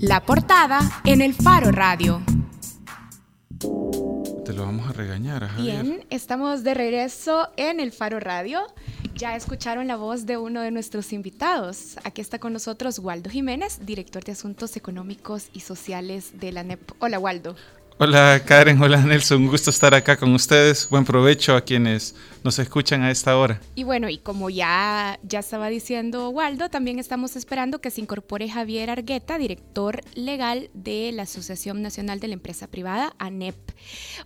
La portada en el Faro Radio. Te lo vamos a regañar, Javier. Bien, estamos de regreso en el Faro Radio. Ya escucharon la voz de uno de nuestros invitados. Aquí está con nosotros Waldo Jiménez, director de Asuntos Económicos y Sociales de la NEP. Hola, Waldo. Hola Karen, hola Nelson, un gusto estar acá con ustedes. Buen provecho a quienes nos escuchan a esta hora. Y bueno, y como ya, ya estaba diciendo Waldo, también estamos esperando que se incorpore Javier Argueta, director legal de la Asociación Nacional de la Empresa Privada, ANEP.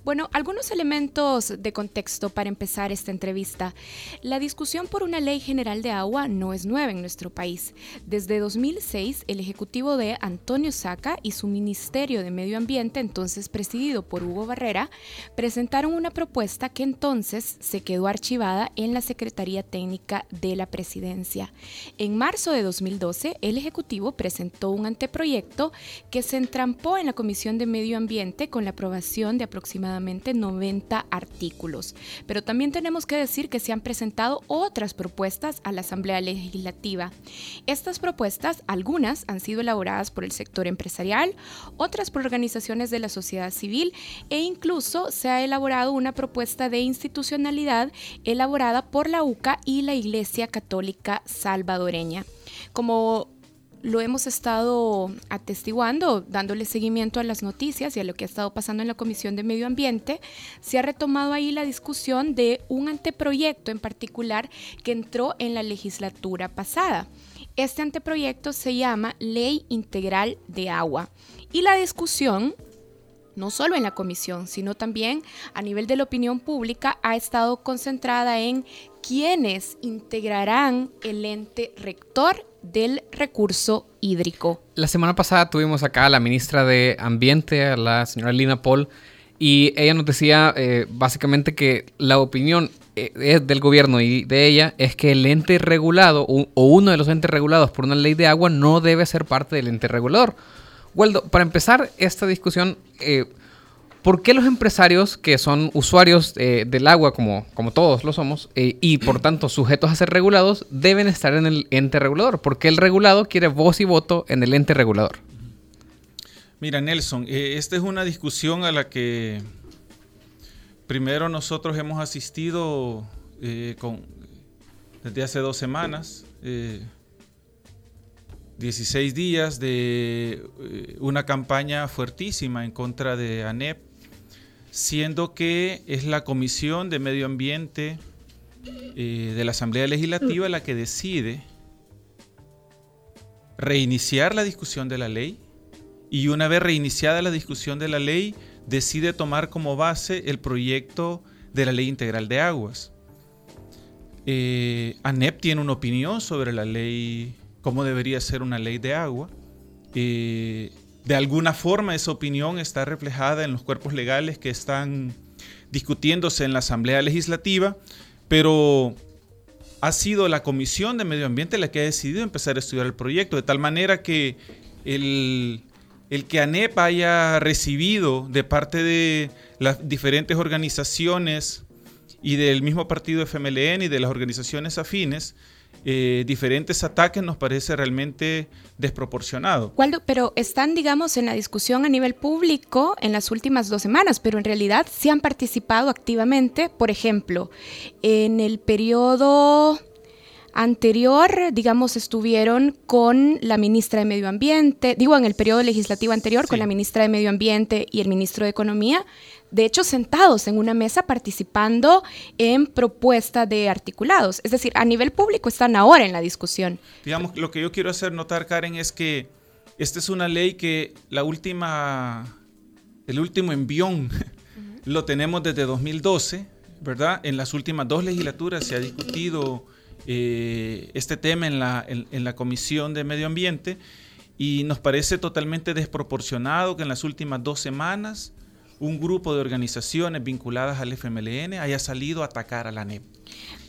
Bueno, algunos elementos de contexto para empezar esta entrevista. La discusión por una ley general de agua no es nueva en nuestro país. Desde 2006, el Ejecutivo de Antonio Saca y su Ministerio de Medio Ambiente, entonces presidido por Hugo Barrera, presentaron una propuesta que entonces se quedó archivada en la Secretaría Técnica de la Presidencia. En marzo de 2012, el Ejecutivo presentó un anteproyecto que se entrampó en la Comisión de Medio Ambiente con la aprobación de aproximadamente 90 artículos. Pero también tenemos que decir que se han presentado otras propuestas a la Asamblea Legislativa. Estas propuestas, algunas han sido elaboradas por el sector empresarial, otras por organizaciones de la sociedad civil e incluso se ha elaborado una propuesta de institucionalidad elaborada por la UCA y la Iglesia Católica Salvadoreña. Como lo hemos estado atestiguando, dándole seguimiento a las noticias y a lo que ha estado pasando en la Comisión de Medio Ambiente, se ha retomado ahí la discusión de un anteproyecto en particular que entró en la legislatura pasada. Este anteproyecto se llama Ley Integral de Agua y la discusión no solo en la comisión, sino también a nivel de la opinión pública, ha estado concentrada en quiénes integrarán el ente rector del recurso hídrico. La semana pasada tuvimos acá a la ministra de Ambiente, a la señora Lina Paul, y ella nos decía eh, básicamente que la opinión eh, del gobierno y de ella es que el ente regulado o, uno de los entes regulados por una ley de agua no debe ser parte del ente regulador. Waldo, para empezar esta discusión, eh, ¿por qué los empresarios que son usuarios eh, del agua, como, como todos lo somos, eh, y por tanto sujetos a ser regulados, deben estar en el ente regulador? ¿Por qué el regulado quiere voz y voto en el ente regulador? Mira, Nelson, esta es una discusión a la que primero nosotros hemos asistido con, desde hace dos semanas. 16 días de eh, una campaña fuertísima en contra de ANEP, siendo que es la Comisión de Medio Ambiente eh, de la Asamblea Legislativa la que decide reiniciar la discusión de la ley y una vez reiniciada la discusión de la ley decide tomar como base el proyecto de la Ley Integral de Aguas. Eh, ANEP tiene una opinión sobre la ley cómo debería ser una ley de agua. Eh, de alguna forma esa opinión está reflejada en los cuerpos legales que están discutiéndose en la Asamblea Legislativa, pero ha sido la Comisión de Medio Ambiente la que ha decidido empezar a estudiar el proyecto, de tal manera que el, el que ANEP haya recibido de parte de las diferentes organizaciones y del mismo partido FMLN y de las organizaciones afines, eh, diferentes ataques nos parece realmente desproporcionado. pero están, digamos, en la discusión a nivel público en las últimas dos semanas, pero en realidad sí han participado activamente, por ejemplo, en el periodo anterior, digamos, estuvieron con la ministra de Medio Ambiente, digo, en el periodo legislativo anterior, con la ministra de Medio Ambiente y el ministro de Economía, de hecho, sentados en una mesa participando en propuesta de articulados. Es decir, a nivel público están ahora en la discusión. Digamos, lo que yo quiero hacer notar, Karen, es que esta es una ley que la última, el último envión lo tenemos desde 2012, ¿verdad? En las últimas dos legislaturas se ha discutido eh, este tema en la, en la Comisión de Medio Ambiente y nos parece totalmente desproporcionado que en las últimas dos semanas un grupo de organizaciones vinculadas al FMLN haya salido a atacar a la NEP.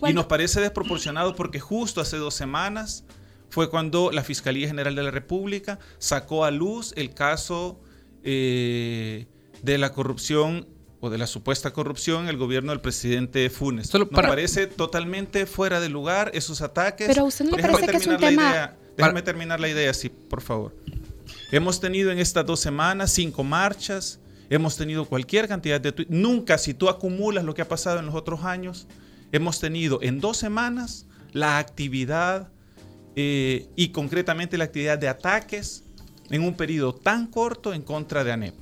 Y nos parece desproporcionado porque justo hace dos semanas fue cuando la Fiscalía General de la República sacó a luz el caso eh, de la corrupción o de la supuesta corrupción en el gobierno del presidente Funes. Nos parece totalmente fuera de lugar esos ataques. Pero a usted no le parece que es un tema... Déjame terminar la idea, sí, por favor. Hemos tenido en estas dos semanas cinco marchas, hemos tenido cualquier cantidad de tweets. Nunca, si tú acumulas lo que ha pasado en los otros años, hemos tenido en dos semanas la actividad eh, y concretamente la actividad de ataques en un periodo tan corto en contra de ANEP.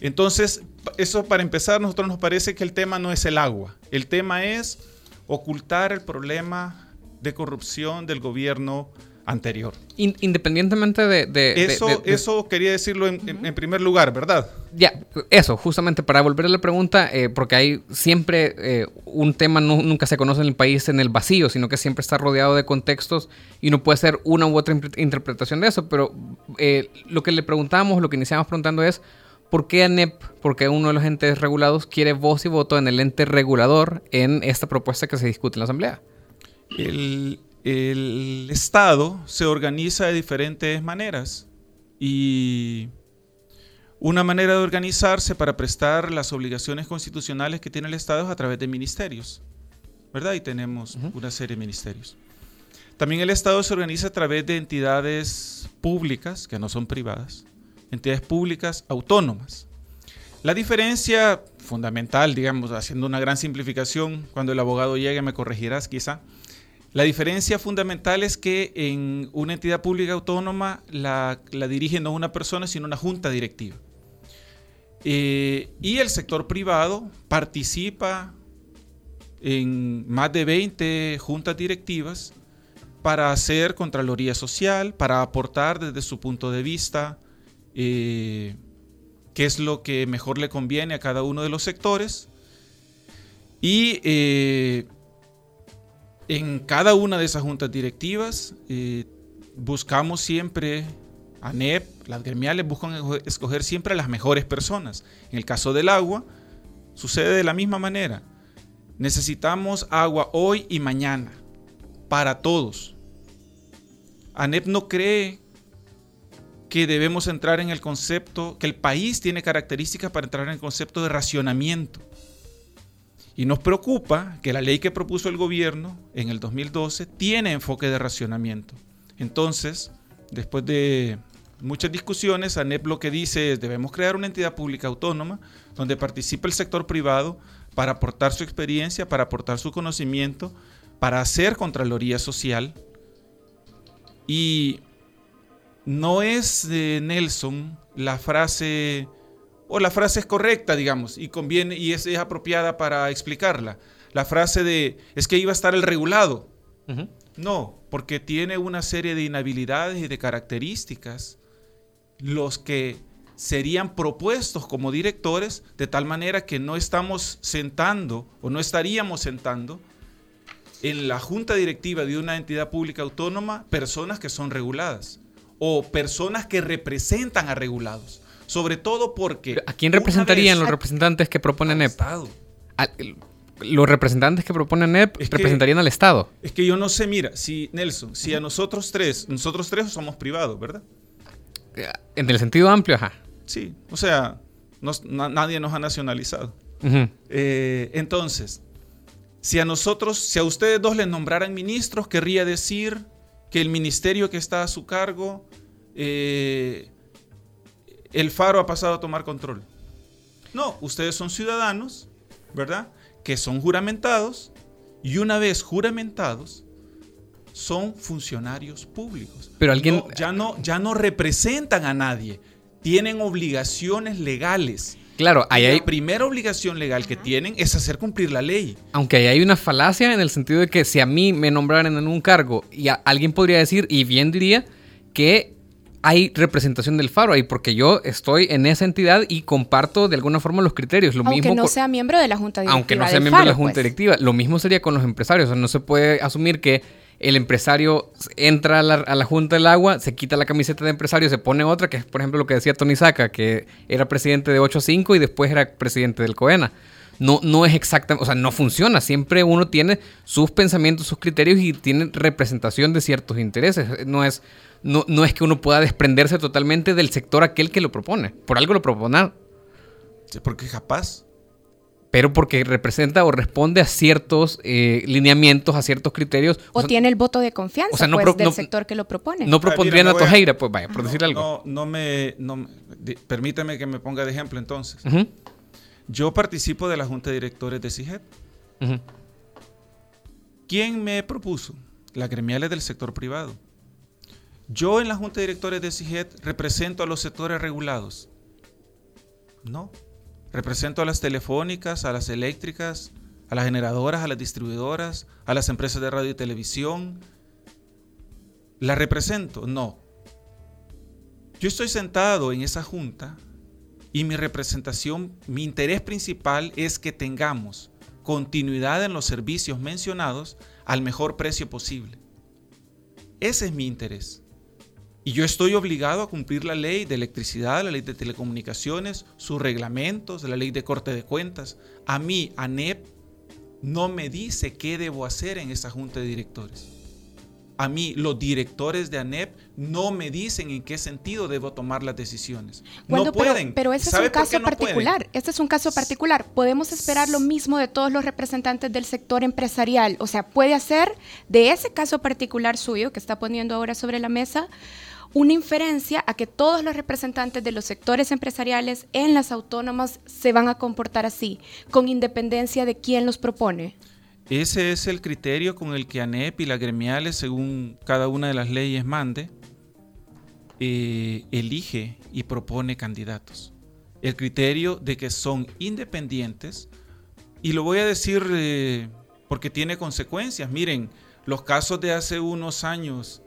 Entonces, eso para empezar, nosotros nos parece que el tema no es el agua, el tema es ocultar el problema de corrupción del gobierno anterior. independientemente de... eso, eso quería decirlo en, primer lugar, ¿verdad? Ya, eso, justamente para volver a la pregunta, eh, porque hay siempre eh, un tema nunca se conoce en el país en el vacío, sino que siempre está rodeado de contextos y no puede ser una u otra interpretación de eso, pero eh, lo que le preguntamos, lo que iniciamos preguntando es, ¿por qué ANEP, por qué uno de los entes regulados quiere voz y voto en el ente regulador en esta propuesta que se discute en la Asamblea? El, el Estado se organiza de diferentes maneras y una manera de organizarse para prestar las obligaciones constitucionales que tiene el Estado es a través de ministerios, ¿verdad? Y tenemos una serie de ministerios. También el Estado se organiza a través de entidades públicas, que no son privadas, entidades públicas autónomas. La diferencia fundamental, digamos, haciendo una gran simplificación, cuando el abogado llegue me corregirás quizá, la diferencia fundamental es que en una entidad pública autónoma la, dirige no una persona, sino una junta directiva. Eh, y el sector privado participa en más de 20 juntas directivas para hacer Contraloría Social, para aportar desde su punto de vista eh, qué es lo que mejor le conviene a cada uno de los sectores. Y eh, en cada una de esas juntas directivas eh, buscamos siempre, ANEP, las gremiales buscan escoger siempre a las mejores personas. En el caso del agua, sucede de la misma manera. Necesitamos agua hoy y mañana, para todos. ANEP no cree que debemos entrar en el concepto, que el país tiene características para entrar en el concepto de racionamiento. Y nos preocupa que la ley que propuso el gobierno en el 2012 tiene enfoque de racionamiento. Entonces, después de muchas discusiones, ANEP lo que dice es debemos crear una entidad pública autónoma donde participe el sector privado para aportar su experiencia, para aportar su conocimiento, para hacer Contraloría Social. Y no es de Nelson la frase o la frase es correcta, digamos, y conviene y es, apropiada para explicarla. La frase de es que iba a estar el regulado. No, porque tiene una serie de inhabilidades y de características los que serían propuestos como directores de tal manera que no estamos sentando o no estaríamos sentando en la junta directiva de una entidad pública autónoma personas que son reguladas o personas que representan a regulados sobre todo porque... ¿A quién representarían los representantes que proponen NEP? los representantes que proponen NEP representarían al Estado. Es que yo no sé, mira, si Nelson, si a nosotros tres, nosotros tres somos privados, ¿verdad? En el sentido amplio, ajá. Sí, o sea, nadie nos ha nacionalizado. Eh, entonces, si a nosotros, si a ustedes dos les nombraran ministros, querría decir que el ministerio que está a su cargo eh, el faro ha pasado a tomar control. No, ustedes son ciudadanos, ¿verdad? Que son juramentados y una vez juramentados son funcionarios públicos. Pero alguien ya no ya no representan a nadie, tienen obligaciones legales. Claro, ahí hay... La primera obligación legal que tienen es hacer cumplir la ley. Aunque ahí hay una falacia en el sentido de que si a mí me nombraran en un cargo y alguien podría decir, y bien diría, que hay representación del faro ahí, porque yo estoy en esa entidad y comparto de alguna forma los criterios. Lo aunque no sea miembro de la Junta Directiva. Aunque no sea miembro de la Junta pues. Directiva. Lo mismo sería con los empresarios. O sea, no se puede asumir que el empresario entra a la, Junta del Agua, se quita la camiseta de empresario, se pone otra, que es por ejemplo lo que decía Tony Saca, que era presidente de 8 a 5 y después era presidente del COENA. No, no es exactamente, o sea, no funciona. Siempre uno tiene sus pensamientos, sus criterios y tiene representación de ciertos intereses. No es no, no es que uno pueda desprenderse totalmente del sector aquel que lo propone. Por algo lo propone. Sí, porque es capaz. pero porque representa o responde a ciertos eh, lineamientos, a ciertos criterios. O, tiene el voto de confianza pues, del sector que lo propone. No propondrían a, Tojeira, pues vaya, por decir algo. No, me, permítame que me ponga de ejemplo entonces. Yo participo de la Junta de Directores de CIGET. ¿Quién me propuso? Las gremiales del sector privado. Yo en la Junta de Directores de CIGET represento a los sectores regulados. No. Represento a las telefónicas, a las eléctricas, a las generadoras, a las distribuidoras, a las empresas de radio y televisión. ¿La represento? No. Yo estoy sentado en esa junta y mi representación, mi interés principal es que tengamos continuidad en los servicios mencionados al mejor precio posible. Ese es mi interés. Y yo estoy obligado a cumplir la ley de electricidad, la ley de telecomunicaciones, sus reglamentos, la ley de corte de cuentas. A mí, ANEP, no me dice qué debo hacer en esa junta de directores. A mí, los directores de ANEP no me dicen en qué sentido debo tomar las decisiones. no pueden. Pero, ese es un caso particular. Este es un caso particular. Podemos esperar lo mismo de todos los representantes del sector empresarial. O sea, puede hacer de ese caso particular suyo que está poniendo ahora sobre la mesa una inferencia a que todos los representantes de los sectores empresariales en las autónomas se van a comportar así, con independencia de quién los propone. Ese es el criterio con el que ANEP y las gremiales, según cada una de las leyes mande, eh, elige y propone candidatos. El criterio de que son independientes, y lo voy a decir eh, porque tiene consecuencias. Miren, los casos de hace unos años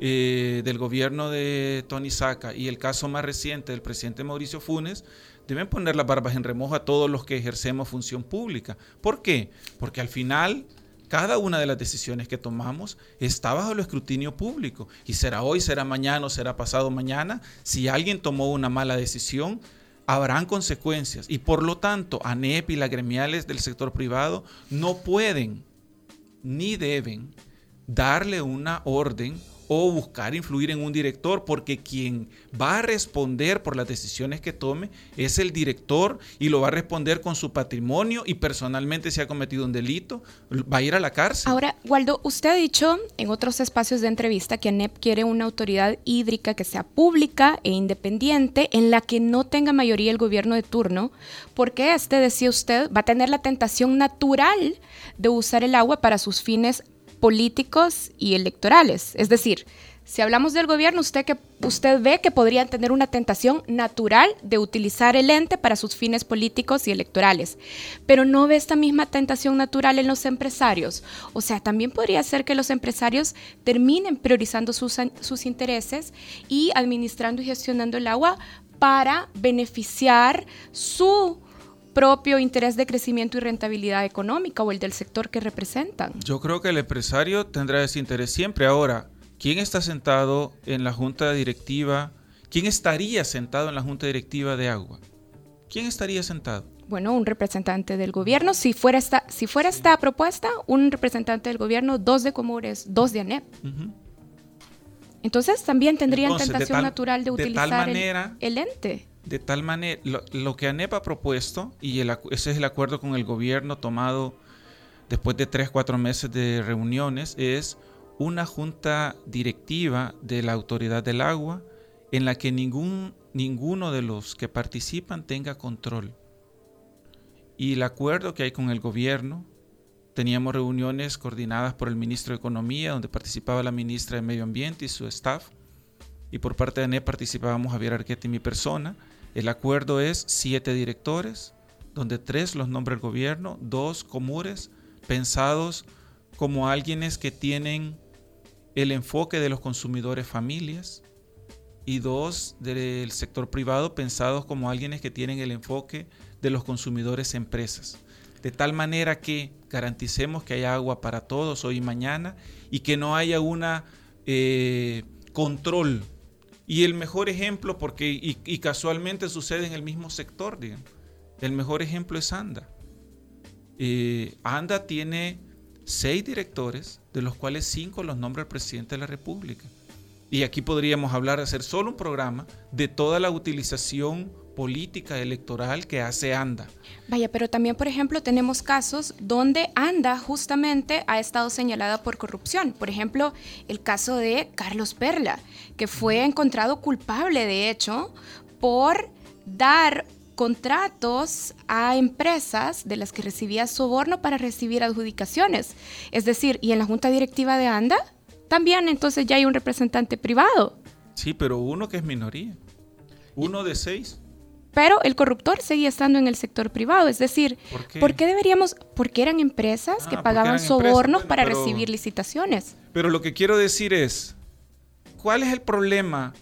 eh, del gobierno de Tony Saca y el caso más reciente del presidente Mauricio Funes, deben poner las barbas en remojo a todos los que ejercemos función pública. ¿Por qué? Porque al final cada una de las decisiones que tomamos está bajo el escrutinio público. Y será hoy, será mañana o será pasado mañana. Si alguien tomó una mala decisión, habrán consecuencias. Y por lo tanto, ANEP y las gremiales del sector privado no pueden ni deben darle una orden o buscar influir en un director, porque quien va a responder por las decisiones que tome es el director y lo va a responder con su patrimonio y personalmente si ha cometido un delito, va a ir a la cárcel. Ahora, Waldo, usted ha dicho en otros espacios de entrevista que ANEP quiere una autoridad hídrica que sea pública e independiente, en la que no tenga mayoría el gobierno de turno, porque este, decía usted, va a tener la tentación natural de usar el agua para sus fines políticos y electorales. Es decir, si hablamos del gobierno, usted, que, usted ve que podrían tener una tentación natural de utilizar el ente para sus fines políticos y electorales, pero no ve esta misma tentación natural en los empresarios. O sea, también podría ser que los empresarios terminen priorizando sus, sus intereses y administrando y gestionando el agua para beneficiar su propio interés de crecimiento y rentabilidad económica o el del sector que representan. Yo creo que el empresario tendrá ese interés siempre. Ahora, ¿quién está sentado en la junta directiva? ¿Quién estaría sentado en la junta directiva de agua? ¿Quién estaría sentado? Bueno, un representante del gobierno. Si fuera esta, si fuera esta propuesta, un representante del gobierno, dos de Comures, dos de ANEP. Entonces también tendrían tentación natural de utilizar el ente. De tal manera, lo, que ANEP ha propuesto, y ese es el acuerdo con el gobierno tomado después de tres, cuatro meses de reuniones, es una junta directiva de la Autoridad del Agua en la que ningún, ninguno de los que participan tenga control. Y el acuerdo que hay con el gobierno, teníamos reuniones coordinadas por el ministro de Economía, donde participaba la ministra de Medio Ambiente y su staff, y por parte de ANEP participábamos Javier Arquette y mi persona, el acuerdo es siete directores, donde tres los nombra el gobierno, dos comures, pensados como alguienes que tienen el enfoque de los consumidores familias, y dos del sector privado pensados como alguienes que tienen el enfoque de los consumidores empresas. De tal manera que garanticemos que haya agua para todos hoy y mañana y que no haya una eh, control y el mejor ejemplo, porque y, casualmente sucede en el mismo sector, digamos, el mejor ejemplo es ANDA. Eh, ANDA tiene seis directores, de los cuales cinco los nombra el presidente de la República. y aquí podríamos hablar, hacer solo un programa de toda la utilización política electoral que hace ANDA. Vaya, pero también, por ejemplo, tenemos casos donde ANDA justamente ha estado señalada por corrupción. Por ejemplo, el caso de Carlos Perla, que fue encontrado culpable, de hecho, por dar contratos a empresas de las que recibía soborno para recibir adjudicaciones. Es decir, y en la junta directiva de ANDA también entonces ya hay un representante privado. Sí, pero uno que es minoría. Uno de seis. Pero el corruptor seguía estando en el sector privado. Es decir, ¿por qué, deberíamos? Porque eran empresas que ah, pagaban sobornos para recibir licitaciones. Pero lo que quiero decir es, ¿cuál es el problema?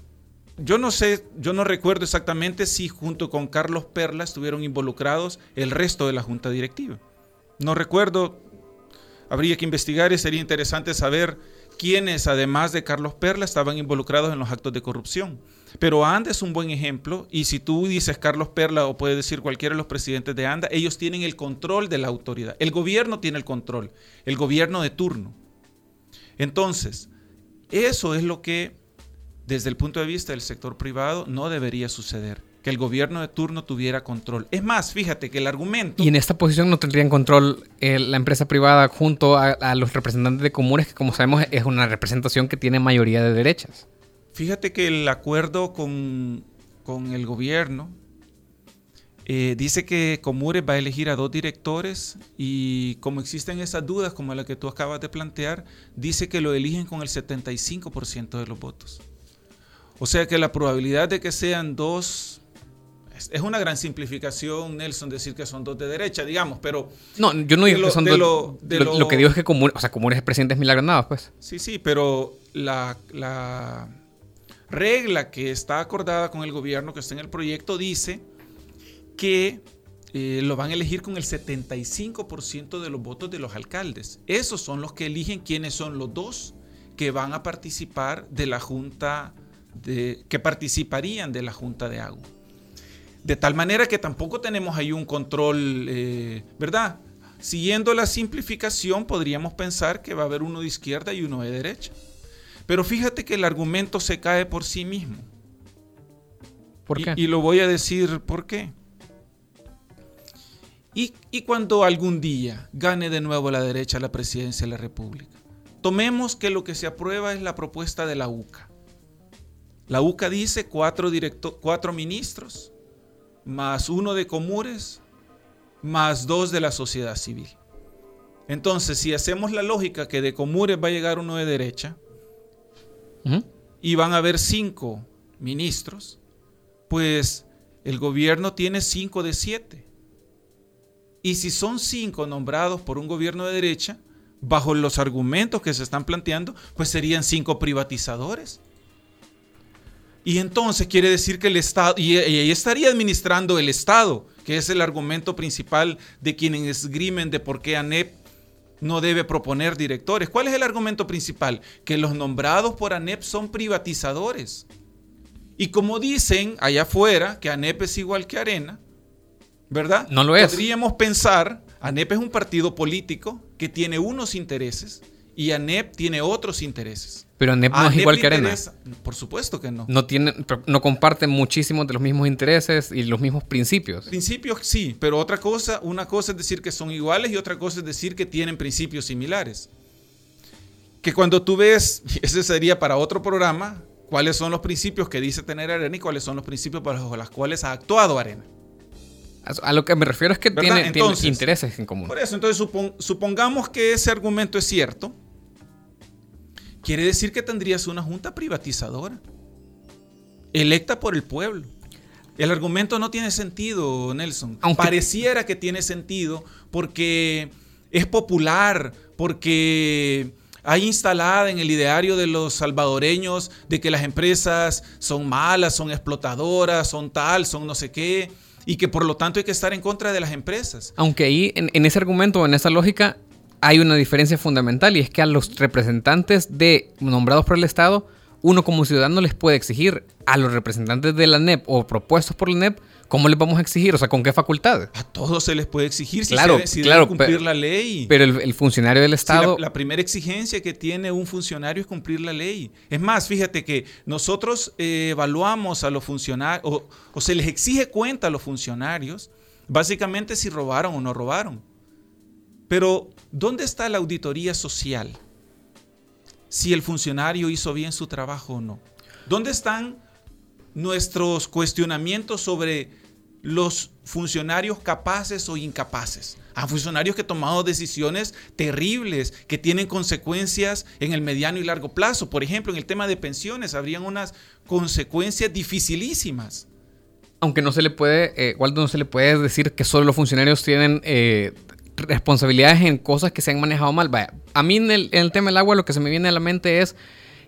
Yo no sé, yo no recuerdo exactamente si junto con Carlos Perla estuvieron involucrados el resto de la junta directiva. No recuerdo, habría que investigar y sería interesante saber quienes, además de Carlos Perla, estaban involucrados en los actos de corrupción. Pero ANDA es un buen ejemplo y si tú dices Carlos Perla o puedes decir cualquiera de los presidentes de ANDA, ellos tienen el control de la autoridad. El gobierno tiene el control, el gobierno de turno. Entonces, eso es lo que desde el punto de vista del sector privado no debería suceder que el gobierno de turno tuviera control. Es más, fíjate que el argumento... Y en esta posición no tendrían control eh, la empresa privada junto a, los representantes de comunes, que como sabemos es una representación que tiene mayoría de derechas. Fíjate que el acuerdo con, el gobierno eh, dice que Comures va a elegir a dos directores y como existen esas dudas como la que tú acabas de plantear, dice que lo eligen con el 75% de los votos. O sea que la probabilidad de que sean dos es una gran simplificación, Nelson, decir que son dos de derecha, digamos, pero... No, yo no digo que son dos... Lo, lo, que digo es que Comunes, o sea, Comunes es presidente de pues. Sí, sí, pero la, regla que está acordada con el gobierno, que está en el proyecto, dice que eh, lo van a elegir con el 75% de los votos de los alcaldes. Esos son los que eligen quiénes son los dos que van a participar de la Junta, de, que participarían de la Junta de Agua. De tal manera que tampoco tenemos ahí un control, eh, ¿verdad? Siguiendo la simplificación, podríamos pensar que va a haber uno de izquierda y uno de derecha. Pero fíjate que el argumento se cae por sí mismo. ¿Por qué? Y, lo voy a decir por qué. Y, y, cuando algún día gane de nuevo la derecha la presidencia de la República, tomemos que lo que se aprueba es la propuesta de la UCA. La UCA dice cuatro, cuatro ministros, más uno de Comures, más dos de la sociedad civil. Entonces, si hacemos la lógica que de Comures va a llegar uno de derecha y van a haber cinco ministros, pues el gobierno tiene cinco de siete. Y si son cinco nombrados por un gobierno de derecha, bajo los argumentos que se están planteando, pues serían cinco privatizadores. Y entonces quiere decir que el Estado, y, ahí estaría administrando el Estado, que es el argumento principal de quienes esgrimen de por qué ANEP no debe proponer directores. ¿Cuál es el argumento principal? Que los nombrados por ANEP son privatizadores. Y como dicen allá afuera que ANEP es igual que Arena, ¿verdad? No lo es. Podríamos pensar, ANEP es un partido político que tiene unos intereses y ANEP tiene otros intereses. Pero ANEP no es igual que Arena. Por supuesto que no. No, tienen, no comparten muchísimos de los mismos intereses y los mismos principios. Principios sí, pero otra cosa, una cosa es decir que son iguales y otra cosa es decir que tienen principios similares. Que cuando tú ves, ese sería para otro programa, cuáles son los principios que dice tener Arena y cuáles son los principios bajo los cuales ha actuado Arena. A lo que me refiero es que tiene, intereses en común. Por eso, entonces supongamos que ese argumento es cierto quiere decir que tendrías una junta privatizadora, electa por el pueblo. El argumento no tiene sentido, Nelson. Pareciera que tiene sentido porque es popular, porque hay instalada en el ideario de los salvadoreños de que las empresas son malas, son explotadoras, son tal, son no sé qué, y que por lo tanto hay que estar en contra de las empresas. Aunque ahí, en, en ese argumento, en esa lógica, hay una diferencia fundamental y es que a los representantes de nombrados por el Estado uno como ciudadano les puede exigir a los representantes de la NEP o propuestos por la NEP ¿Cómo les vamos a exigir? O sea, ¿con qué facultad? A todos se les puede exigir si, claro, si claro, cumplir la ley. Pero el, funcionario del Estado... la, primera exigencia que tiene un funcionario es cumplir la ley. Es más, fíjate que nosotros eh, evaluamos a los funcionarios, o, o se les exige cuenta a los funcionarios, básicamente si robaron o no robaron. Pero, ¿dónde está la auditoría social? Si el funcionario hizo bien su trabajo o no. ¿Dónde están nuestros cuestionamientos sobre los funcionarios capaces o incapaces. A funcionarios que han tomado decisiones terribles que tienen consecuencias en el mediano y largo plazo. Por ejemplo, en el tema de pensiones habrían unas consecuencias dificilísimas. Aunque no se le puede, eh, no se le puede decir que solo los funcionarios tienen eh, responsabilidades en cosas que se han manejado mal. Vaya, a mí en el, en el tema del agua lo que se me viene a la mente es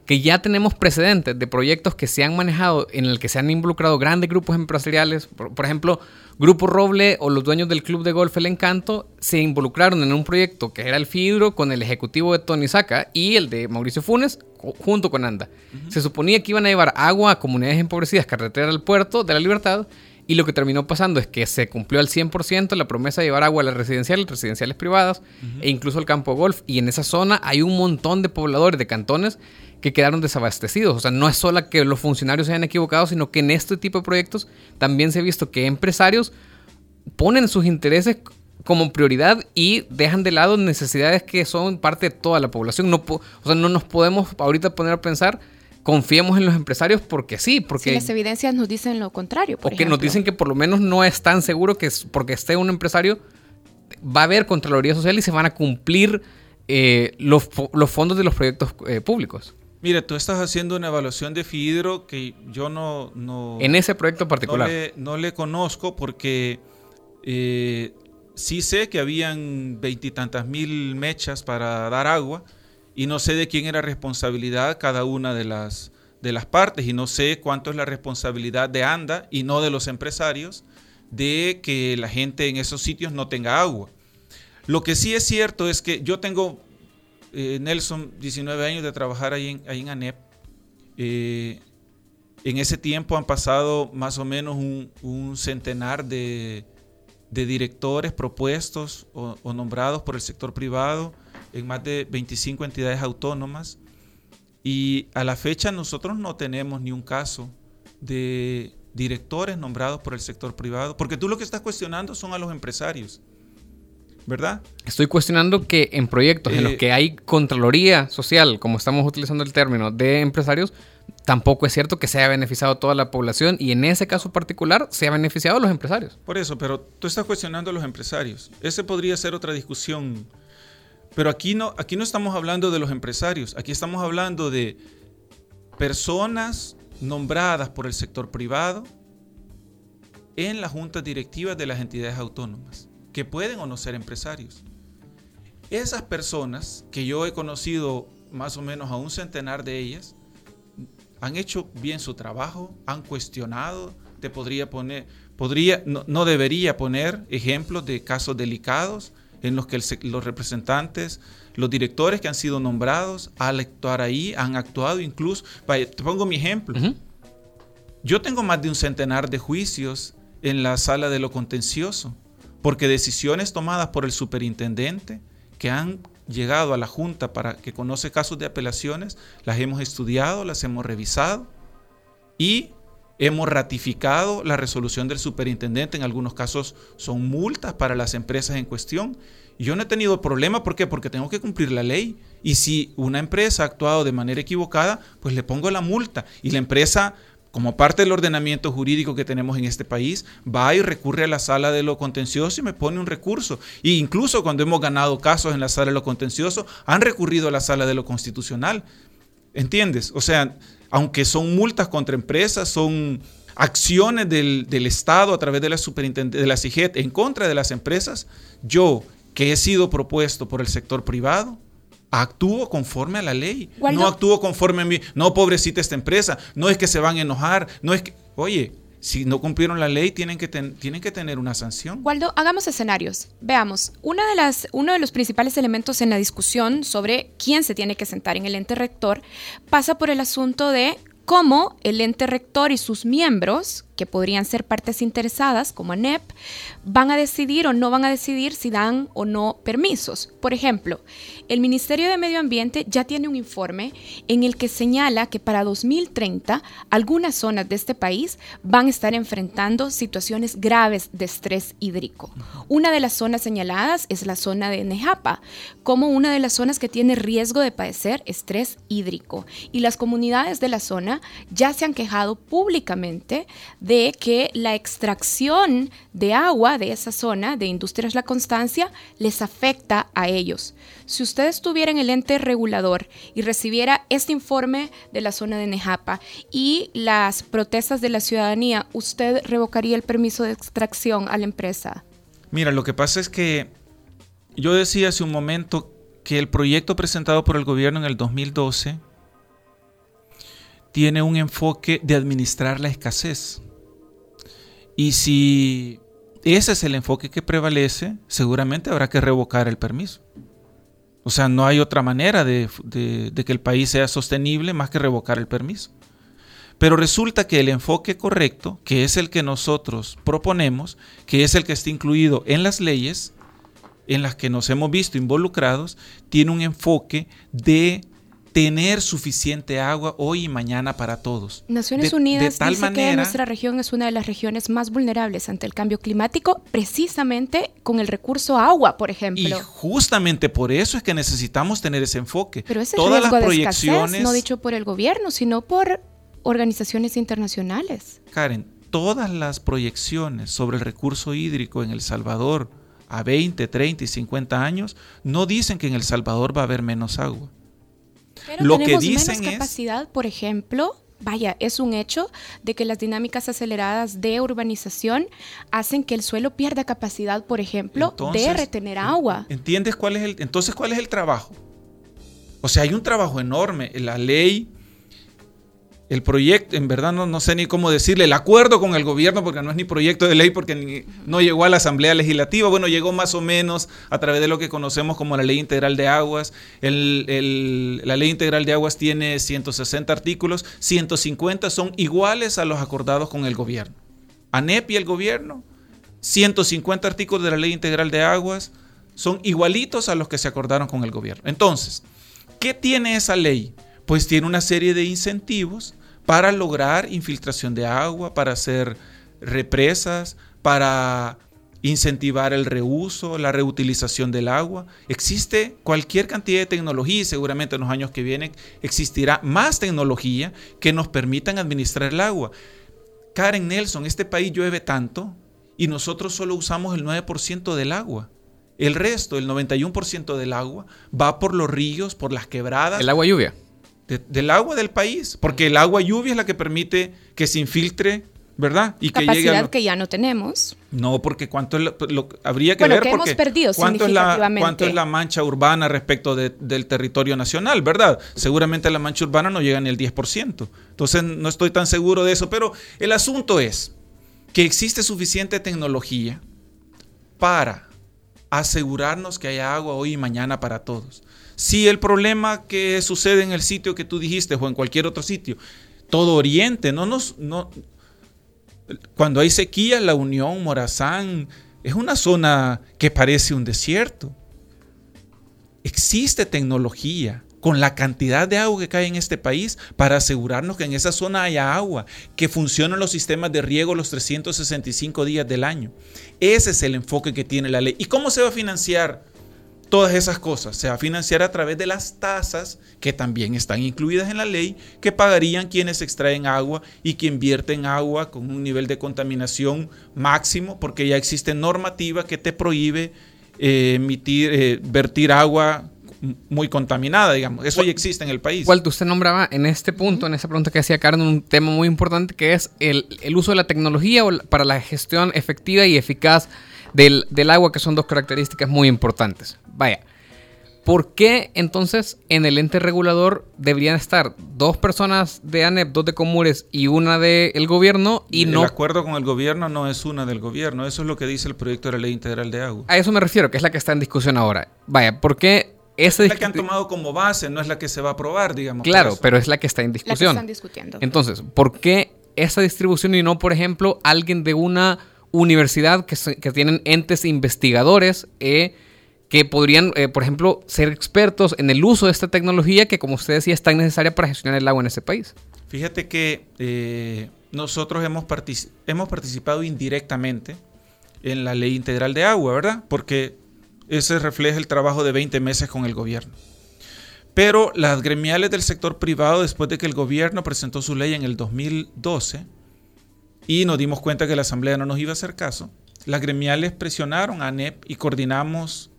que ya tenemos precedentes de proyectos que se han manejado en el que se han involucrado grandes grupos empresariales, por, ejemplo, Grupo Roble o los dueños del club de golf El Encanto se involucraron en un proyecto que era el Fidro con el ejecutivo de Tony Saca y el de Mauricio Funes junto con Anda. Se suponía que iban a llevar agua a comunidades empobrecidas, carretera al puerto de la Libertad y lo que terminó pasando es que se cumplió al 100% la promesa de llevar agua a las residenciales, residenciales privadas e incluso al campo de golf. Y en esa zona hay un montón de pobladores de cantones que quedaron desabastecidos. O sea, no es solo que los funcionarios se hayan equivocado, sino que en este tipo de proyectos también se ha visto que empresarios ponen sus intereses como prioridad y dejan de lado necesidades que son parte de toda la población. No, o sea, no nos podemos ahorita poner a pensar confiemos en los empresarios porque sí, porque... las evidencias nos dicen lo contrario. Por nos dicen que por lo menos no es tan seguro que porque esté un empresario va a haber Contraloría Social y se van a cumplir eh, los, fondos de los proyectos eh, públicos. Mira, tú estás haciendo una evaluación de FIDRO que yo no... no en ese proyecto particular. No le, conozco porque eh, sí sé que habían veintitantas mil mechas para dar agua y no sé de quién era responsabilidad cada una de las, de las partes y no sé cuánto es la responsabilidad de ANDA y no de los empresarios de que la gente en esos sitios no tenga agua. Lo que sí es cierto es que yo tengo, eh, Nelson, 19 años de trabajar ahí en, ahí en ANEP. Eh, en ese tiempo han pasado más o menos un, centenar de, directores propuestos o nombrados por el sector privado en más de 25 entidades autónomas y a la fecha nosotros no tenemos ni un caso de directores nombrados por el sector privado, porque tú lo que estás cuestionando son a los empresarios. ¿Verdad? Estoy cuestionando que en proyectos en los eh, que hay Contraloría Social, como estamos utilizando el término, de empresarios, tampoco es cierto que se haya beneficiado toda la población y en ese caso particular se ha beneficiado a los empresarios. Por eso, pero tú estás cuestionando a los empresarios. Ese podría ser otra discusión pero aquí no, aquí no estamos hablando de los empresarios, aquí estamos hablando de personas nombradas por el sector privado en las juntas directivas de las entidades autónomas, que pueden o no ser empresarios. Esas personas, que yo he conocido más o menos a un centenar de ellas, han hecho bien su trabajo, han cuestionado, te podría poner, podría, no, no debería poner ejemplos de casos delicados, en los que los representantes, los directores que han sido nombrados al actuar ahí, han actuado incluso, te pongo mi ejemplo, yo tengo más de un centenar de juicios en la sala de lo contencioso, porque decisiones tomadas por el superintendente que han llegado a la Junta para que conoce casos de apelaciones, las hemos estudiado, las hemos revisado y Hemos ratificado la resolución del superintendente, en algunos casos son multas para las empresas en cuestión. Yo no he tenido problema, ¿por qué? Porque tengo que cumplir la ley. Y si una empresa ha actuado de manera equivocada, pues le pongo la multa. Y la empresa, como parte del ordenamiento jurídico que tenemos en este país, va y recurre a la sala de lo contencioso y me pone un recurso. E incluso cuando hemos ganado casos en la sala de lo contencioso, han recurrido a la sala de lo constitucional. ¿Entiendes? O sea, aunque son multas contra empresas, son acciones del, Estado a través de la superintendencia, de la CIGET en contra de las empresas, yo, que he sido propuesto por el sector privado, actúo conforme a la ley. No actúo conforme a mí. No, pobrecita esta empresa. No es que se van a enojar. No es que. Oye, si no cumplieron la ley, tienen que, tienen que tener una sanción. Waldo, hagamos escenarios. Veamos, una de las, uno de los principales elementos en la discusión sobre quién se tiene que sentar en el ente rector pasa por el asunto de cómo el ente rector y sus miembros, que podrían ser partes interesadas, como ANEP, van a decidir o no van a decidir si dan o no permisos. Por ejemplo, el Ministerio de Medio Ambiente ya tiene un informe en el que señala que para 2030 algunas zonas de este país van a estar enfrentando situaciones graves de estrés hídrico. Una de las zonas señaladas es la zona de Nejapa, como una de las zonas que tiene riesgo de padecer estrés hídrico. Y las comunidades de la zona ya se han quejado públicamente de que la extracción de agua de esa zona de Industrias La Constancia les afecta a ellos. Si usted estuviera en el ente regulador y recibiera este informe de la zona de Nejapa y las protestas de la ciudadanía, ¿usted revocaría el permiso de extracción a la empresa? Mira, lo que pasa es que yo decía hace un momento que el proyecto presentado por el gobierno en el 2012 tiene un enfoque de administrar la escasez. Y si ese es el enfoque que prevalece, seguramente habrá que revocar el permiso. O sea, no hay otra manera de, que el país sea sostenible más que revocar el permiso. Pero resulta que el enfoque correcto, que es el que nosotros proponemos, que es el que está incluido en las leyes en las que nos hemos visto involucrados, tiene un enfoque de tener suficiente agua hoy y mañana para todos. Naciones Unidas dice que nuestra región es una de las regiones más vulnerables ante el cambio climático, precisamente con el recurso agua, por ejemplo. Y justamente por eso es que necesitamos tener ese enfoque. Pero ese Todas las proyecciones, no dicho por el gobierno, sino por organizaciones internacionales. Karen, todas las proyecciones sobre el recurso hídrico en El Salvador a 20, 30 y 50 años no dicen que en El Salvador va a haber menos agua. Pero lo tenemos que dicen menos capacidad, por ejemplo, vaya, es un hecho de que las dinámicas aceleradas de urbanización hacen que el suelo pierda capacidad, por ejemplo, de retener agua. ¿Entiendes cuál es el entonces cuál es el trabajo? O sea, hay un trabajo enorme. La ley el proyecto, en verdad no, no, sé ni cómo decirle, el acuerdo con el gobierno, porque no es ni proyecto de ley, porque no llegó a la Asamblea Legislativa, bueno, llegó más o menos a través de lo que conocemos como la Ley Integral de Aguas. la Ley Integral de Aguas tiene 160 artículos, 150 son iguales a los acordados con el gobierno. ANEP y el gobierno, 150 artículos de la Ley Integral de Aguas son igualitos a los que se acordaron con el gobierno. Entonces, ¿qué tiene esa ley? Pues tiene una serie de incentivos para lograr infiltración de agua, para hacer represas, para incentivar el reuso, la reutilización del agua. Existe cualquier cantidad de tecnología y seguramente en los años que vienen existirá más tecnología que nos permitan administrar el agua. Karen Nelson, este país llueve tanto y nosotros solo usamos el 9% del agua. El resto, el 91% del agua, va por los ríos, por las quebradas. El agua lluvia del agua del país, porque el agua lluvia es la que permite que se infiltre, ¿verdad? Y que llegue que ya no tenemos. No, porque cuánto lo, habría que ver que porque hemos perdido cuánto es la cuánto es la mancha urbana respecto del territorio nacional, ¿verdad? Seguramente la mancha urbana no llega ni el 10%. Entonces no estoy tan seguro de eso, pero el asunto es que existe suficiente tecnología para asegurarnos que haya agua hoy y mañana para todos. Si el problema que sucede en el sitio que tú dijiste o en cualquier otro sitio, todo Oriente, no nos, no, cuando hay sequía, la Unión, Morazán, es una zona que parece un desierto. Existe tecnología con la cantidad de agua que cae en este país para asegurarnos que en esa zona haya agua, que funcionen los sistemas de riego los 365 días del año. Ese es el enfoque que tiene la ley. ¿Y cómo se va a financiar? Todas esas cosas se va a financiar a través de las tasas que también están incluidas en la ley que pagarían quienes extraen agua y que invierten agua con un nivel de contaminación máximo porque ya existe normativa que te prohíbe eh, emitir, eh, vertir agua muy contaminada, digamos. Eso ya existe en el país. Walter, usted nombraba en este punto, en esa pregunta que hacía Karen, un tema muy importante que es el, el uso de la tecnología para la gestión efectiva y eficaz del, agua, que son dos características muy importantes. Vaya, ¿Por qué entonces en el ente regulador deberían estar dos personas de ANEP, dos de Comures y una del gobierno y el no... El acuerdo con el gobierno no es una del gobierno, eso es lo que dice el proyecto de la ley integral de agua. A eso me refiero, que es la que está en discusión ahora. Vaya, ¿por qué esa es la que han tomado como base, no es la que se va a aprobar, digamos. Claro, pero es la que está en discusión. La que están discutiendo. Entonces, ¿por qué esa distribución y no, por ejemplo, alguien de una universidad que, tienen entes investigadores eh, que podrían, eh, por ejemplo, ser expertos en el uso de esta tecnología que, como usted decía, es tan necesaria para gestionar el agua en ese país? Fíjate que eh, nosotros hemos participado indirectamente en la ley integral de agua, ¿verdad? Porque ese refleja el trabajo de 20 meses con el gobierno. Pero las gremiales del sector privado, después de que el gobierno presentó su ley en el 2012 y nos dimos cuenta que la Asamblea no nos iba a hacer caso, las gremiales presionaron a ANEP y coordinamos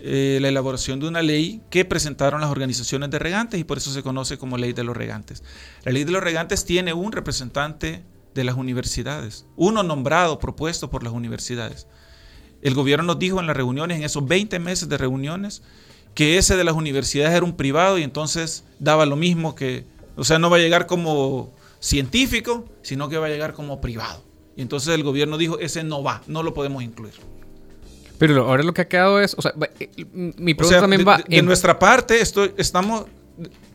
eh, la elaboración de una ley que presentaron las organizaciones de regantes y por eso se conoce como ley de los regantes. La ley de los regantes tiene un representante de las universidades, uno nombrado, propuesto por las universidades. El gobierno nos dijo en las reuniones, en esos 20 meses de reuniones, que ese de las universidades era un privado y entonces daba lo mismo que, o sea, no va a llegar como científico, sino que va a llegar como privado. Y entonces el gobierno dijo, ese no va, no lo podemos incluir. Pero ahora lo que ha quedado es, o sea, eh, mi pregunta también va... De, nuestra parte, esto, estamos,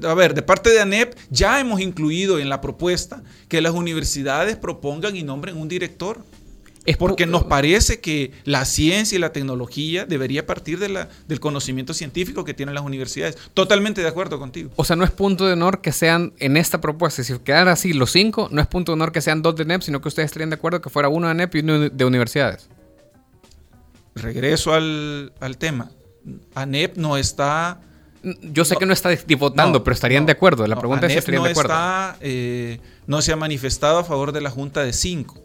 a ver, de parte de ANEP ya hemos incluido en la propuesta que las universidades propongan y nombren un director. Es porque nos parece que la ciencia y la tecnología debería partir de la, del conocimiento científico que tienen las universidades. Totalmente de acuerdo contigo. O sea, no es punto de honor que sean en esta propuesta, si quedara así los cinco, no es punto de honor que sean dos de ANEP, sino que ustedes estarían de acuerdo que fuera uno de ANEP y uno de universidades regreso al, tema. ANEP no está... Yo sé que no está votando, pero estarían de acuerdo. La pregunta es si estarían de acuerdo. Está, eh, no se ha manifestado a favor de la Junta de Cinco.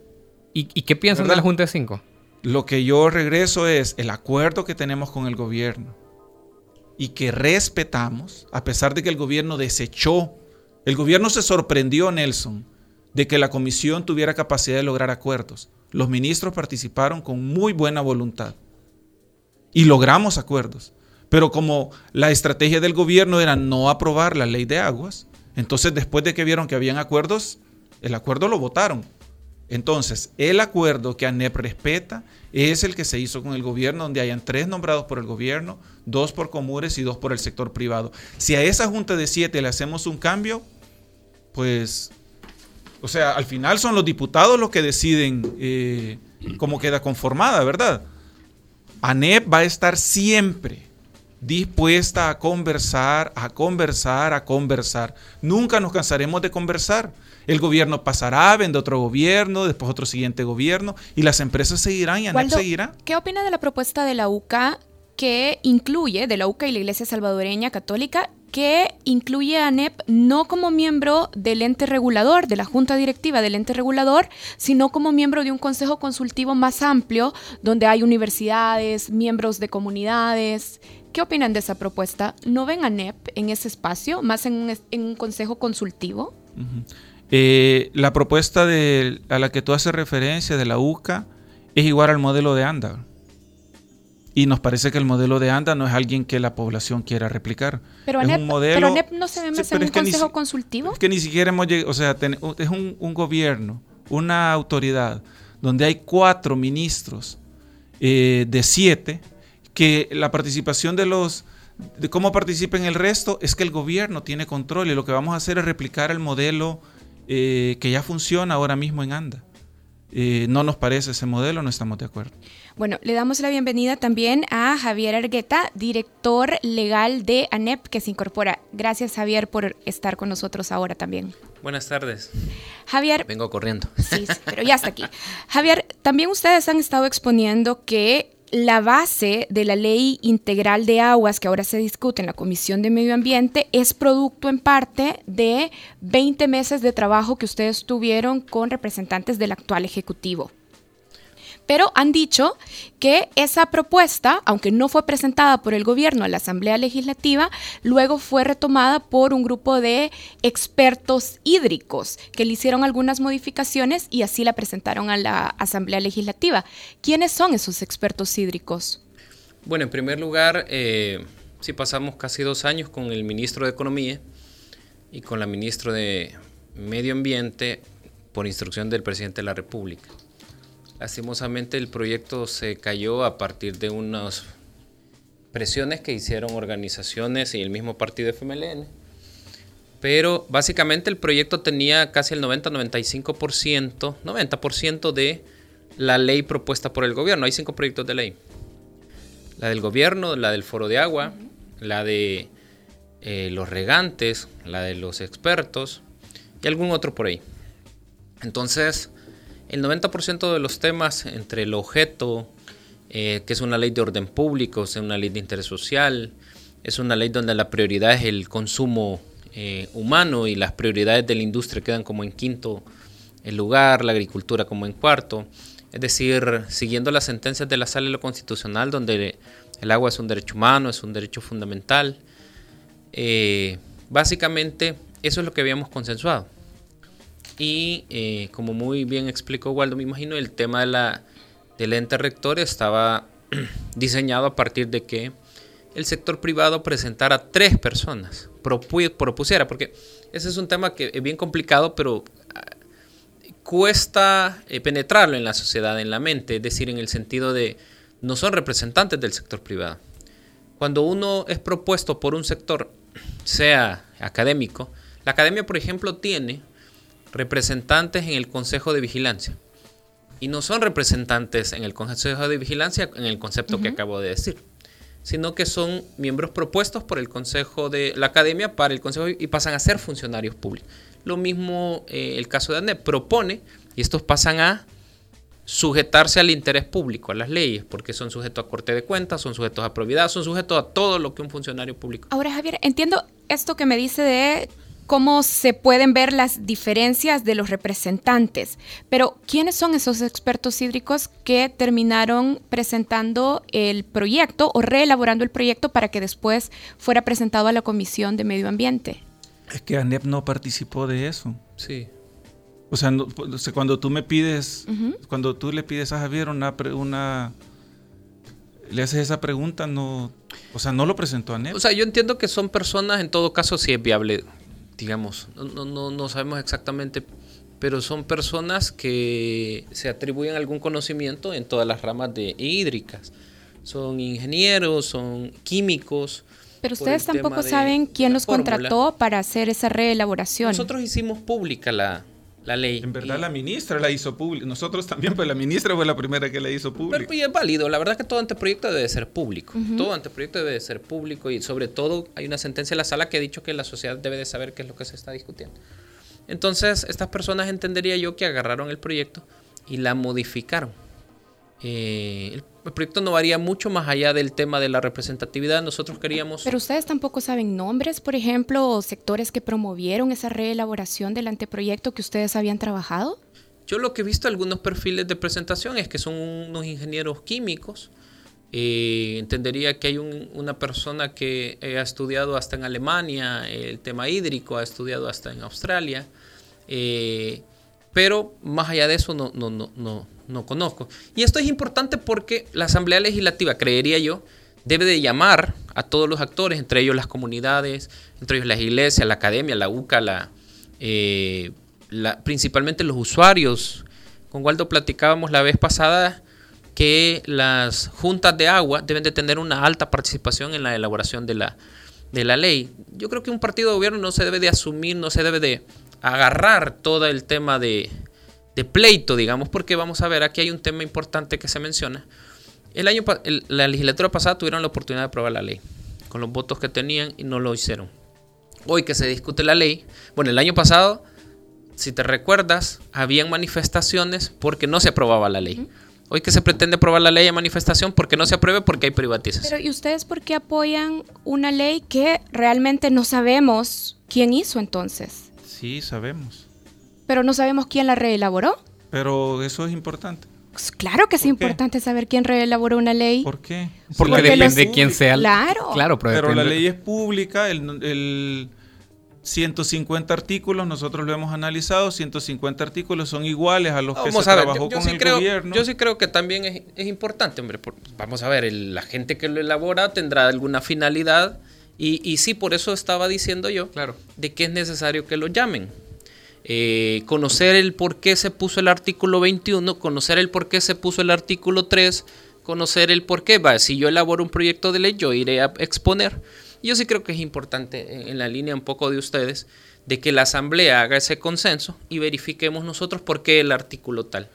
¿Y, qué piensan de la Junta de Cinco? Lo que yo regreso es el acuerdo que tenemos con el gobierno y que respetamos, a pesar de que el gobierno desechó. El gobierno se sorprendió, Nelson, de que la comisión tuviera capacidad de lograr acuerdos. Los ministros participaron con muy buena voluntad y logramos acuerdos. Pero como la estrategia del gobierno era no aprobar la ley de aguas, entonces después de que vieron que habían acuerdos, el acuerdo lo votaron. Entonces, el acuerdo que ANEP respeta es el que se hizo con el gobierno, donde hayan tres nombrados por el gobierno, dos por Comures y dos por el sector privado. Si a esa junta de siete le hacemos un cambio, pues o sea, al final son los diputados los que deciden eh, cómo queda conformada, ¿verdad? ANEP va a estar siempre dispuesta a conversar, a conversar, a conversar. Nunca nos cansaremos de conversar. El gobierno pasará, vende otro gobierno, después otro siguiente gobierno, y las empresas seguirán y ANEP seguirá. ¿Qué opina de la propuesta de la UCA que incluye, de la UCA y la Iglesia Salvadoreña Católica, que incluye a ANEP no como miembro del ente regulador, de la junta directiva del ente regulador, sino como miembro de un consejo consultivo más amplio, donde hay universidades, miembros de comunidades. ¿Qué opinan de esa propuesta? ¿No ven a ANEP en ese espacio, más en un, consejo consultivo? Eh, la propuesta a la que tú haces referencia de la UCA es igual al modelo de ANDA. Y nos parece que el modelo de ANDA no es alguien que la población quiera replicar. Pero ANEP, no se ve más en un consejo consultivo. Es que ni siquiera hemos llegado, o sea, es un, gobierno, una autoridad, donde hay cuatro ministros eh, de siete, que la participación de los, de cómo participen el resto, es que el gobierno tiene control y lo que vamos a hacer es replicar el modelo eh, que ya funciona ahora mismo en ANDA. Eh, no nos parece ese modelo, no estamos de acuerdo. Bueno, le damos la bienvenida también a Javier Argueta, director legal de ANEP, que se incorpora. Gracias, Javier, por estar con nosotros ahora también. Buenas tardes. Javier. Vengo corriendo. Sí, pero ya está aquí. Javier, también ustedes han estado exponiendo que la base de la ley integral de aguas que ahora se discute en la Comisión de Medio Ambiente es producto en parte de 20 meses de trabajo que ustedes tuvieron con representantes del actual Ejecutivo pero han dicho que esa propuesta, aunque no fue presentada por el gobierno a la Asamblea Legislativa, luego fue retomada por un grupo de expertos hídricos que le hicieron algunas modificaciones y así la presentaron a la Asamblea Legislativa. ¿Quiénes son esos expertos hídricos? Bueno, en primer lugar, eh, Sí, pasamos casi dos años con el ministro de Economía y con la ministra de Medio Ambiente por instrucción del presidente de la República. Lastimosamente el proyecto se cayó a partir de unas presiones que hicieron organizaciones y el mismo partido FMLN. Pero básicamente el proyecto tenía casi el 90-95%, 90% de la ley propuesta por el gobierno. Hay cinco proyectos de ley. La del gobierno, la del foro de agua, la de eh, los regantes, la de los expertos y algún otro por ahí. Entonces, el 90% de los temas entre el objeto, eh, que es una ley de orden público, es una ley de interés social, es una ley donde la prioridad es el consumo eh, humano y las prioridades de la industria quedan como en quinto lugar, la agricultura como en cuarto. Es decir, siguiendo las sentencias de la sala de lo constitucional, donde el agua es un derecho humano, es un derecho fundamental. Eh, básicamente, eso es lo que habíamos consensuado. Y eh, como muy bien explicó Waldo, me imagino, el tema de la, del ente rector estaba diseñado a partir de que el sector privado presentara tres personas, propusiera, porque ese es un tema que es bien complicado, pero ah, cuesta eh, penetrarlo en la sociedad, en la mente, es decir, en el sentido de no son representantes del sector privado. Cuando uno es propuesto por un sector, sea académico, la academia, por ejemplo, tiene representantes en el Consejo de Vigilancia. Y no son representantes en el Consejo de Vigilancia en el concepto que acabo de decir, sino que son miembros propuestos por el Consejo de la Academia para el Consejo y pasan a ser funcionarios públicos. Lo mismo eh, el caso de ANEP propone y estos pasan a sujetarse al interés público, a las leyes, porque son sujetos a corte de cuentas, son sujetos a probidad, son sujetos a todo lo que un funcionario público. Ahora, Javier, entiendo esto que me dice de cómo se pueden ver las diferencias de los representantes. Pero, ¿quiénes son esos expertos hídricos que terminaron presentando el proyecto o reelaborando el proyecto para que después fuera presentado a la Comisión de Medio Ambiente? Es que ANEP no participó de eso. Sí. O sea, cuando tú me pides, cuando tú le pides a Javier una, una, le haces esa pregunta, no, o sea, no lo presentó ANEP. O sea, yo entiendo que son personas, en todo caso, si es viable digamos, no, no, no sabemos exactamente, pero son personas que se atribuyen algún conocimiento en todas las ramas de hídricas. Son ingenieros, son químicos. Pero ustedes tampoco saben quién los contrató para hacer esa reelaboración. Nosotros hicimos pública la, la ley. En verdad la ministra la hizo pública. Nosotros también, pues la ministra fue la primera que la hizo pública. Pero pues, es válido. La verdad es que todo anteproyecto debe ser público. Todo anteproyecto debe ser público y sobre todo hay una sentencia en la sala que ha dicho que la sociedad debe de saber qué es lo que se está discutiendo. Entonces, estas personas entendería yo que agarraron el proyecto y la modificaron. Eh, el proyecto no varía mucho más allá del tema de la representatividad. Nosotros queríamos... Pero ustedes tampoco saben nombres, por ejemplo, o sectores que promovieron esa reelaboración del anteproyecto que ustedes habían trabajado. Yo lo que he visto algunos perfiles de presentación es que son unos ingenieros químicos. Eh, entendería que hay una persona que ha estudiado hasta en Alemania el tema hídrico, ha estudiado hasta en Australia. Eh, pero más allá de eso no, no, no, no, no conozco. Y esto es importante porque la Asamblea Legislativa, creería yo, debe de llamar a todos los actores, entre ellos las comunidades, entre ellos las iglesias, la academia, la UCA, eh, la, principalmente los usuarios. Con Waldo platicábamos la vez pasada que las juntas de agua deben de tener una alta participación en la elaboración de la, de la ley. Yo creo que un partido de gobierno no se debe de asumir, no se debe de agarrar todo el tema de, de pleito, digamos, porque vamos a ver, aquí hay un tema importante que se menciona. El año, la legislatura pasada tuvieron la oportunidad de aprobar la ley, con los votos que tenían y no lo hicieron. Hoy que se discute la ley, bueno, el año pasado, si te recuerdas, habían manifestaciones porque no se aprobaba la ley. Hoy que se pretende aprobar la ley de manifestación porque no se apruebe porque hay privatización. Pero ¿y ustedes por qué apoyan una ley que realmente no sabemos quién hizo entonces? Sí, sabemos pero no sabemos quién la reelaboró. Pero eso es importante. Pues claro que es importante saber quién reelaboró una ley. ¿Por qué? Porque, depende de quién sea. Claro. claro pero, la ley es pública, el, 150 artículos, nosotros lo hemos analizado, 150 artículos son iguales a los que Vamos se a ver, trabajó yo, yo con sí el creo, gobierno. yo sí creo que también es, es importante, hombre. por- vamos a ver, el- la gente que lo elabora tendrá alguna finalidad y, y sí, por eso estaba diciendo yo Claro. de que es necesario que lo llamen. Eh, conocer el por qué se puso el artículo 21, conocer el por qué se puso el artículo 3, conocer el por qué. Si yo elaboro un proyecto de ley, yo iré a exponer. Yo sí creo que es importante, en, en la línea un poco de ustedes, de que la Asamblea haga ese consenso y verifiquemos nosotros por qué el artículo tal.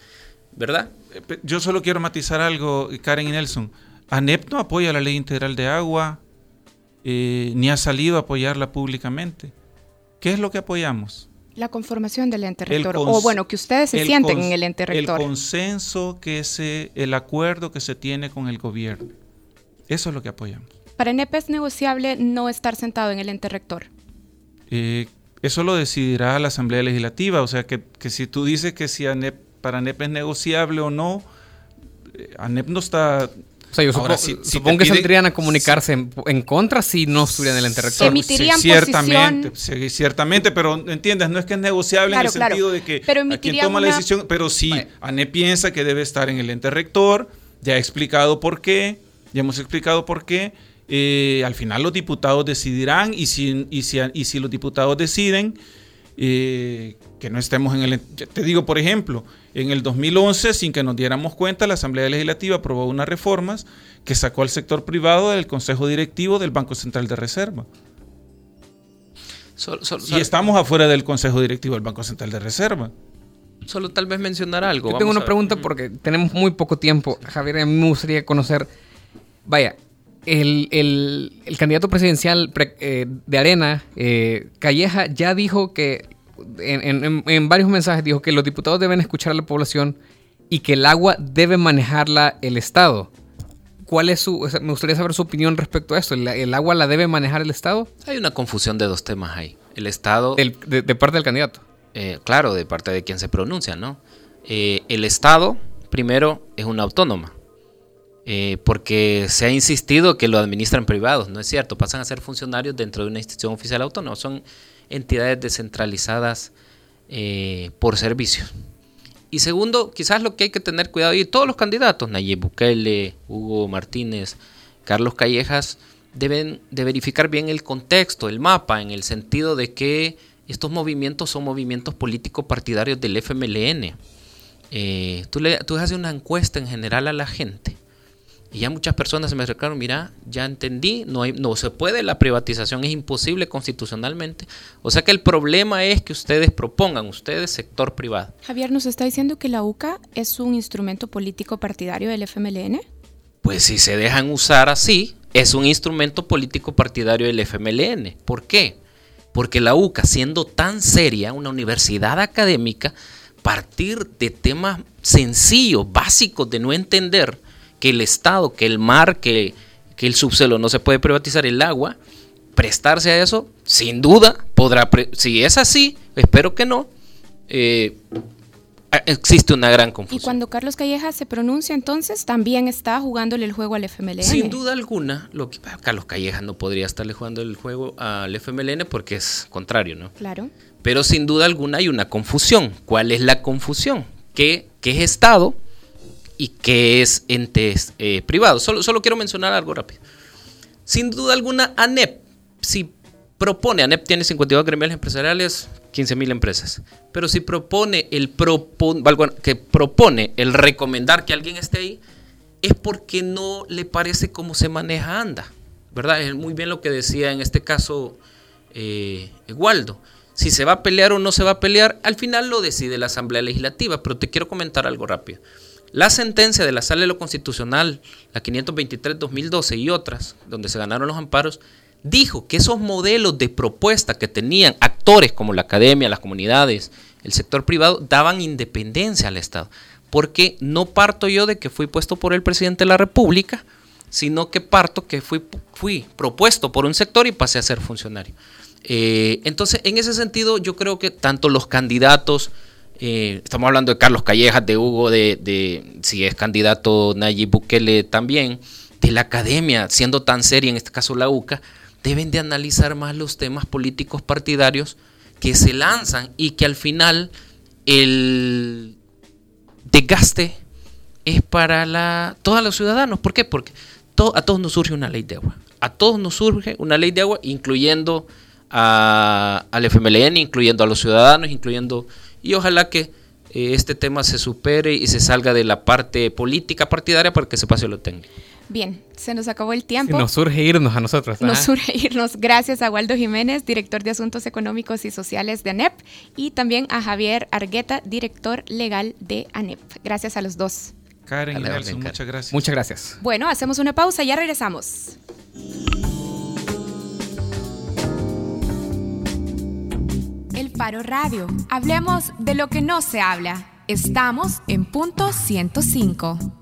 ¿Verdad? Eh, Yo solo quiero matizar algo, Karen y Nelson. ANEP no apoya la ley integral de agua, eh, ni ha salido a apoyarla públicamente. ¿Qué es lo que apoyamos? La conformación del ente rector. o bueno, que ustedes se sienten en el ente rector. El consenso que se, el acuerdo que se tiene con el gobierno. Eso es lo que apoyamos. Para NEP es negociable no estar sentado en el ente rector. Eh, eso lo decidirá la Asamblea Legislativa. O sea, que, que si tú dices que si ANEP, para ANEP es negociable o no, eh, ANEP no está... O sea, yo Ahora, supo- si- si supongo que pide- saldrían a comunicarse en, en contra si no estuvieran en el ente rector. Emi- Emitirían ciertamente, sí, ciertamente, pero entiendes, no es que es negociable Claro, en el claro. sentido de que Pero a quien toma la decisión, pero sí, Vale. ANE piensa que debe estar en el ente rector, ya he explicado por qué, ya hemos explicado por qué. eh, al final los diputados decidirán y si, y si, y si los diputados deciden eh, que no estemos en el... Te digo, por ejemplo, en el 2011, sin que nos diéramos cuenta, la Asamblea Legislativa aprobó unas reformas que sacó al sector privado del Consejo Directivo del Banco Central de Reserva. Y estamos afuera del Consejo Directivo del Banco Central de Reserva. solo tal vez mencionar algo. Yo tengo una pregunta porque tenemos muy poco tiempo. Javier, a mí me gustaría conocer. Vaya, el, el- el candidato presidencial pre- eh, de Arena, eh, Calleja, ya dijo que. En, en- en- en varios mensajes dijo que los diputados deben escuchar a la población y que el agua debe manejarla el Estado. ¿Cuál es su.? o sea, me gustaría saber su opinión respecto a esto. ¿El, el agua la debe manejar el Estado? Hay una confusión de dos temas ahí. El Estado, de parte del candidato. eh, claro, de parte de quien se pronuncia, ¿no? Eh, el Estado, primero, es una autónoma. eh, porque se ha insistido que lo administran privados, no es cierto, pasan a ser funcionarios dentro de una institución oficial autónoma, son entidades descentralizadas eh, por servicios. Y segundo, quizás lo que hay que tener cuidado, y todos los candidatos, Nayib Bukele, Hugo Martínez, Carlos Callejas, deben de verificar bien el contexto, el mapa, en el sentido de que estos movimientos son movimientos políticos partidarios del FMLN. Eh, tú, le, tú haces una encuesta en general a la gente y ya muchas personas se me acercaron, mira, ya entendí, no, hay, no se puede, la privatización es imposible constitucionalmente. O sea que el problema es que ustedes propongan, ustedes sector privado. Javier nos está diciendo que la UCA es un instrumento político partidario del FMLN. Pues si se dejan usar así, es un instrumento político partidario del FMLN. ¿Por qué? Porque la UCA, siendo tan seria, una universidad académica, partir de temas sencillos, básicos de no entender que el Estado, que el mar, que, que el subsuelo no se puede privatizar, el agua, prestarse a eso, sin duda, podrá, si es así, espero que no, eh, existe una gran Y confusión. cuando Carlos Calleja se pronuncia, entonces también está jugándole el juego al FMLN. Sin duda alguna, lo que, Carlos Calleja no podría estarle jugando el juego al FMLN porque es contrario, ¿no? Claro. Pero sin duda alguna hay una confusión. ¿Cuál es la confusión? ¿Qué, qué es Estado y qué es entes eh, privados? Solo, solo quiero mencionar algo rápido. Sin duda alguna, ANEP, si propone, ANEP tiene 52 gremiales empresariales, 15 mil empresas, pero si propone el propon- que propone el recomendar que alguien esté ahí, es porque no le parece cómo se maneja ANDA, ¿verdad? Es muy bien lo que decía en este caso eh, Waldo. Si se va a pelear o no se va a pelear, al final lo decide la Asamblea Legislativa, pero te quiero comentar algo rápido. La sentencia de la Sala de lo Constitucional, la 523-2012 y otras, donde se ganaron los amparos, dijo que esos modelos de propuesta que tenían actores como la academia, las comunidades, el sector privado, daban independencia al Estado. Porque no parto yo de que fui puesto por el presidente de la República, sino que parto que fui, propuesto por un sector y pasé a ser funcionario. Eh, entonces, en ese sentido, yo creo que tanto los candidatos, eh, estamos hablando de Carlos Callejas, de Hugo, de, de si es candidato Nayib Bukele también, de la academia, siendo tan seria, en este caso la UCA, deben de analizar más los temas políticos partidarios que se lanzan y que al final el desgaste es para la, todos los ciudadanos. ¿Por qué? Porque a todos nos surge una ley de agua. A todos nos surge una ley de agua, incluyendo al FMLN, incluyendo a los ciudadanos, incluyendo... Y ojalá que eh, este tema se supere y se salga de la parte política partidaria para que se pase lo técnico. Bien, se nos acabó el tiempo. nos surge irnos a nosotros. Nos surge irnos. Gracias a Waldo Jiménez, director de Asuntos Económicos y Sociales de ANEP, y también a Javier Argueta, director legal de ANEP. Gracias a los dos. Karen y Nelson, muchas gracias. Muchas gracias. Bueno, hacemos una pausa, y ya regresamos. El Paro Radio. Hablemos de lo que no se habla. Estamos en punto 105.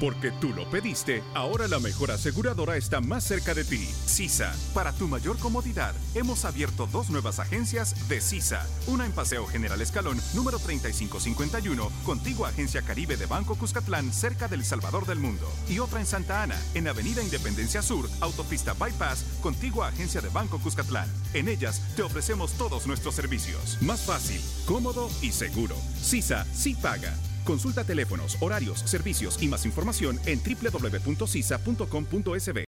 Porque tú lo pediste, ahora la mejor aseguradora está más cerca de ti. CISA. Para tu mayor comodidad, hemos abierto dos nuevas agencias de CISA. Una en Paseo General Escalón, número 3551, contigua Agencia Caribe de Banco Cuscatlán, cerca del Salvador del Mundo. Y otra en Santa Ana, en Avenida Independencia Sur, Autopista Bypass, contigua Agencia de Banco Cuscatlán. En ellas te ofrecemos todos nuestros servicios. Más fácil, cómodo y seguro. CISA sí paga. Consulta teléfonos, horarios, servicios y más información en www.cisa.com.sb.